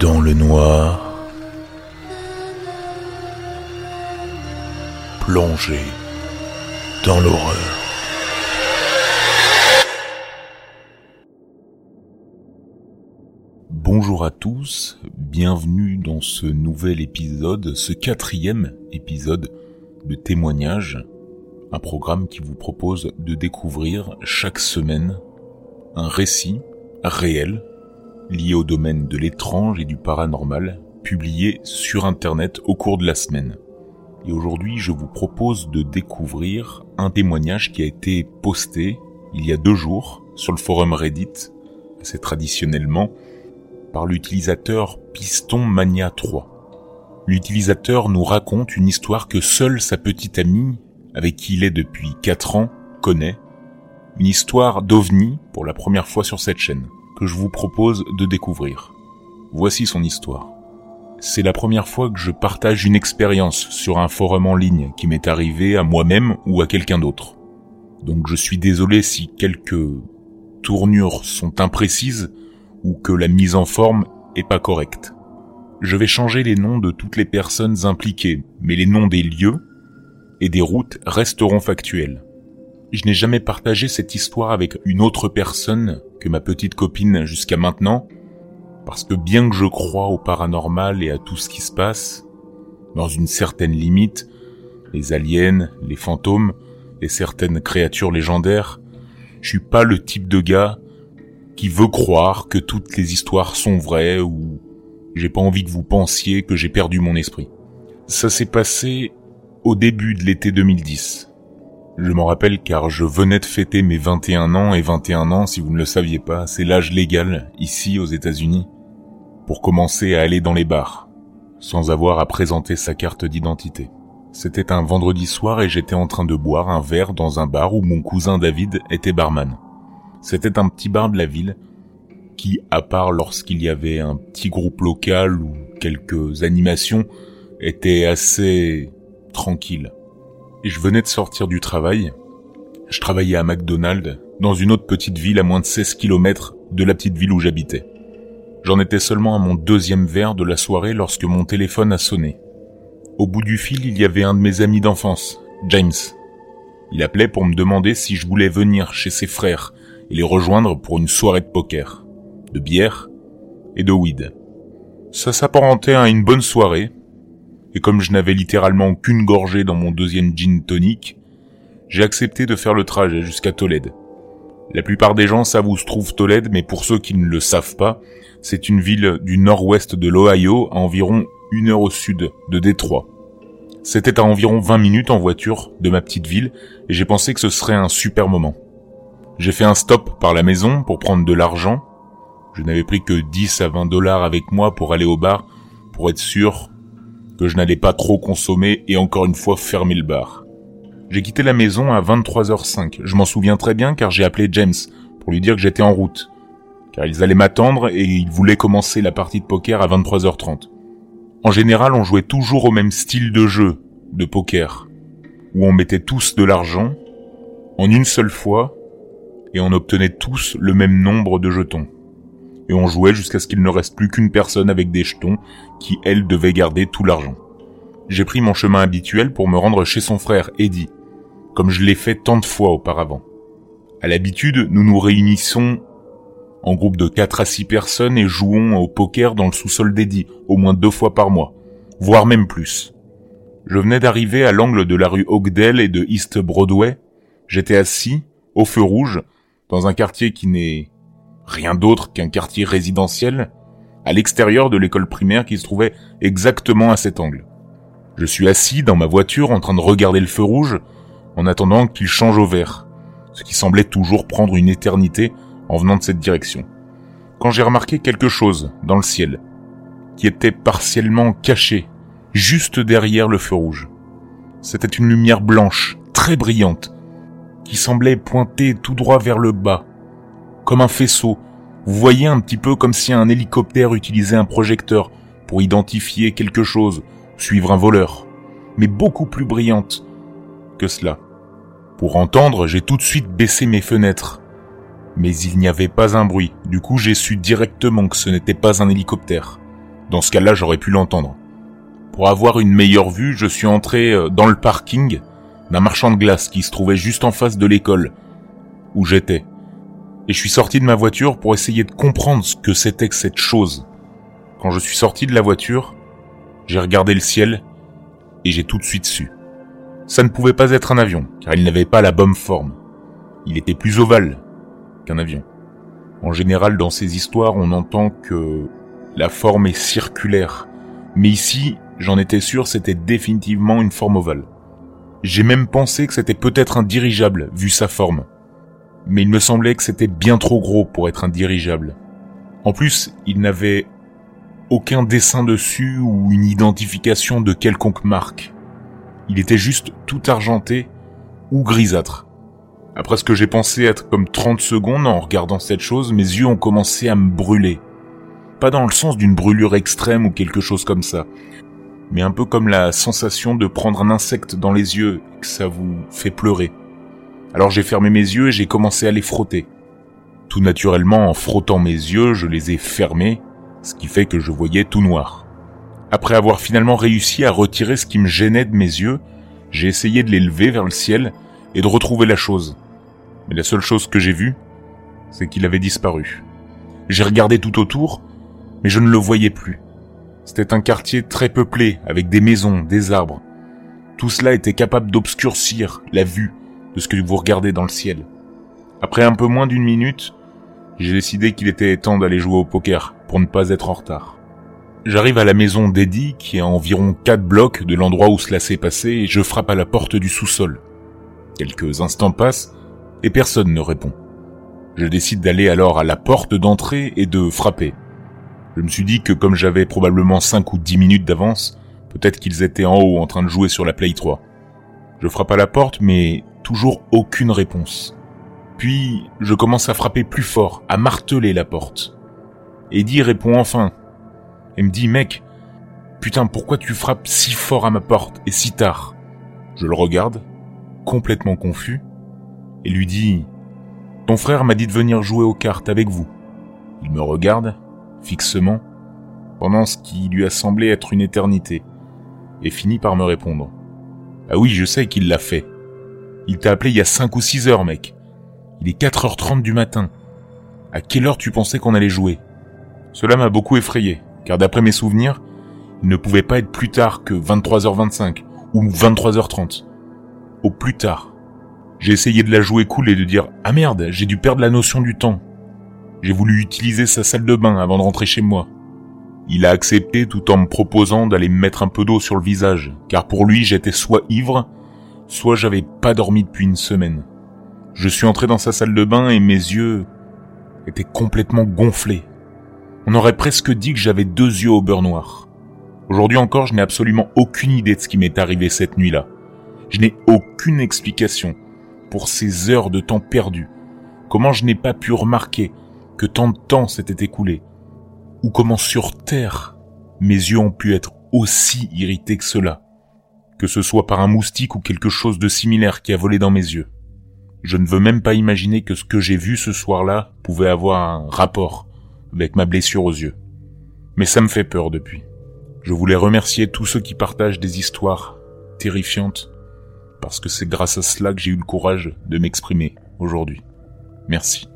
dans le noir, plongé dans l'horreur. Bonjour à tous, bienvenue dans ce nouvel épisode, ce quatrième épisode de témoignage, un programme qui vous propose de découvrir chaque semaine un récit réel lié au domaine de l'étrange et du paranormal, publié sur Internet au cours de la semaine. Et aujourd'hui, je vous propose de découvrir un témoignage qui a été posté il y a deux jours sur le forum Reddit, c'est traditionnellement, par l'utilisateur Piston Mania 3. L'utilisateur nous raconte une histoire que seule sa petite amie, avec qui il est depuis 4 ans, connaît. Une histoire d'ovni pour la première fois sur cette chaîne que je vous propose de découvrir. Voici son histoire. C'est la première fois que je partage une expérience sur un forum en ligne qui m'est arrivé à moi-même ou à quelqu'un d'autre. Donc je suis désolé si quelques tournures sont imprécises ou que la mise en forme est pas correcte. Je vais changer les noms de toutes les personnes impliquées, mais les noms des lieux et des routes resteront factuels. Je n'ai jamais partagé cette histoire avec une autre personne que ma petite copine jusqu'à maintenant, parce que bien que je crois au paranormal et à tout ce qui se passe, dans une certaine limite, les aliens, les fantômes et certaines créatures légendaires, je suis pas le type de gars qui veut croire que toutes les histoires sont vraies ou j'ai pas envie que vous pensiez que j'ai perdu mon esprit. Ça s'est passé au début de l'été 2010. Je m'en rappelle car je venais de fêter mes 21 ans et 21 ans, si vous ne le saviez pas, c'est l'âge légal, ici aux États-Unis, pour commencer à aller dans les bars, sans avoir à présenter sa carte d'identité. C'était un vendredi soir et j'étais en train de boire un verre dans un bar où mon cousin David était barman. C'était un petit bar de la ville qui, à part lorsqu'il y avait un petit groupe local ou quelques animations, était assez tranquille et je venais de sortir du travail. Je travaillais à McDonald's, dans une autre petite ville à moins de 16 km de la petite ville où j'habitais. J'en étais seulement à mon deuxième verre de la soirée lorsque mon téléphone a sonné. Au bout du fil, il y avait un de mes amis d'enfance, James. Il appelait pour me demander si je voulais venir chez ses frères et les rejoindre pour une soirée de poker, de bière et de weed. Ça s'apparentait à une bonne soirée, et comme je n'avais littéralement qu'une gorgée dans mon deuxième gin tonic, j'ai accepté de faire le trajet jusqu'à Tolède. La plupart des gens savent où se trouve Tolède, mais pour ceux qui ne le savent pas, c'est une ville du nord-ouest de l'Ohio, à environ une heure au sud de Détroit. C'était à environ 20 minutes en voiture de ma petite ville, et j'ai pensé que ce serait un super moment. J'ai fait un stop par la maison pour prendre de l'argent. Je n'avais pris que 10 à 20 dollars avec moi pour aller au bar, pour être sûr que je n'allais pas trop consommer et encore une fois fermer le bar. J'ai quitté la maison à 23h05. Je m'en souviens très bien car j'ai appelé James pour lui dire que j'étais en route. Car ils allaient m'attendre et ils voulaient commencer la partie de poker à 23h30. En général, on jouait toujours au même style de jeu, de poker, où on mettait tous de l'argent, en une seule fois, et on obtenait tous le même nombre de jetons et on jouait jusqu'à ce qu'il ne reste plus qu'une personne avec des jetons qui, elle, devait garder tout l'argent. J'ai pris mon chemin habituel pour me rendre chez son frère, Eddie, comme je l'ai fait tant de fois auparavant. À l'habitude, nous nous réunissons en groupe de 4 à 6 personnes et jouons au poker dans le sous-sol d'Eddie, au moins deux fois par mois, voire même plus. Je venais d'arriver à l'angle de la rue Oakdale et de East Broadway. J'étais assis, au feu rouge, dans un quartier qui n'est rien d'autre qu'un quartier résidentiel, à l'extérieur de l'école primaire qui se trouvait exactement à cet angle. Je suis assis dans ma voiture en train de regarder le feu rouge en attendant qu'il change au vert, ce qui semblait toujours prendre une éternité en venant de cette direction. Quand j'ai remarqué quelque chose dans le ciel, qui était partiellement caché, juste derrière le feu rouge. C'était une lumière blanche, très brillante, qui semblait pointer tout droit vers le bas, comme un faisceau. Vous voyez un petit peu comme si un hélicoptère utilisait un projecteur pour identifier quelque chose, suivre un voleur, mais beaucoup plus brillante que cela. Pour entendre, j'ai tout de suite baissé mes fenêtres. Mais il n'y avait pas un bruit, du coup j'ai su directement que ce n'était pas un hélicoptère. Dans ce cas-là, j'aurais pu l'entendre. Pour avoir une meilleure vue, je suis entré euh, dans le parking d'un marchand de glace qui se trouvait juste en face de l'école où j'étais. Et je suis sorti de ma voiture pour essayer de comprendre ce que c'était que cette chose. Quand je suis sorti de la voiture, j'ai regardé le ciel et j'ai tout de suite su. Ça ne pouvait pas être un avion, car il n'avait pas la bonne forme. Il était plus ovale qu'un avion. En général, dans ces histoires, on entend que la forme est circulaire. Mais ici, j'en étais sûr, c'était définitivement une forme ovale. J'ai même pensé que c'était peut-être un dirigeable, vu sa forme. Mais il me semblait que c'était bien trop gros pour être un dirigeable. En plus, il n'avait aucun dessin dessus ou une identification de quelconque marque. Il était juste tout argenté ou grisâtre. Après ce que j'ai pensé être comme 30 secondes en regardant cette chose, mes yeux ont commencé à me brûler. Pas dans le sens d'une brûlure extrême ou quelque chose comme ça, mais un peu comme la sensation de prendre un insecte dans les yeux et que ça vous fait pleurer. Alors j'ai fermé mes yeux et j'ai commencé à les frotter. Tout naturellement, en frottant mes yeux, je les ai fermés, ce qui fait que je voyais tout noir. Après avoir finalement réussi à retirer ce qui me gênait de mes yeux, j'ai essayé de les lever vers le ciel et de retrouver la chose. Mais la seule chose que j'ai vue, c'est qu'il avait disparu. J'ai regardé tout autour, mais je ne le voyais plus. C'était un quartier très peuplé, avec des maisons, des arbres. Tout cela était capable d'obscurcir la vue de ce que vous regardez dans le ciel. Après un peu moins d'une minute, j'ai décidé qu'il était temps d'aller jouer au poker pour ne pas être en retard. J'arrive à la maison d'Eddie, qui est à environ 4 blocs de l'endroit où cela s'est passé, et je frappe à la porte du sous-sol. Quelques instants passent, et personne ne répond. Je décide d'aller alors à la porte d'entrée et de frapper. Je me suis dit que comme j'avais probablement 5 ou 10 minutes d'avance, peut-être qu'ils étaient en haut en train de jouer sur la Play 3. Je frappe à la porte, mais toujours aucune réponse. Puis, je commence à frapper plus fort, à marteler la porte. Eddie répond enfin, et me dit mec, putain pourquoi tu frappes si fort à ma porte et si tard? Je le regarde, complètement confus, et lui dis Ton frère m'a dit de venir jouer aux cartes avec vous. Il me regarde, fixement, pendant ce qui lui a semblé être une éternité, et finit par me répondre. Ah oui, je sais qu'il l'a fait. Il t'a appelé il y a 5 ou 6 heures, mec. Il est 4h30 du matin. À quelle heure tu pensais qu'on allait jouer? Cela m'a beaucoup effrayé, car d'après mes souvenirs, il ne pouvait pas être plus tard que 23h25 ou 23h30. Au plus tard. J'ai essayé de la jouer cool et de dire Ah merde, j'ai dû perdre la notion du temps. J'ai voulu utiliser sa salle de bain avant de rentrer chez moi. Il a accepté tout en me proposant d'aller me mettre un peu d'eau sur le visage, car pour lui j'étais soit ivre, soit j'avais pas dormi depuis une semaine. Je suis entré dans sa salle de bain et mes yeux étaient complètement gonflés. On aurait presque dit que j'avais deux yeux au beurre noir. Aujourd'hui encore, je n'ai absolument aucune idée de ce qui m'est arrivé cette nuit-là. Je n'ai aucune explication pour ces heures de temps perdu. Comment je n'ai pas pu remarquer que tant de temps s'était écoulé? Ou comment sur Terre, mes yeux ont pu être aussi irrités que cela? Que ce soit par un moustique ou quelque chose de similaire qui a volé dans mes yeux. Je ne veux même pas imaginer que ce que j'ai vu ce soir-là pouvait avoir un rapport avec ma blessure aux yeux. Mais ça me fait peur depuis. Je voulais remercier tous ceux qui partagent des histoires terrifiantes, parce que c'est grâce à cela que j'ai eu le courage de m'exprimer aujourd'hui. Merci.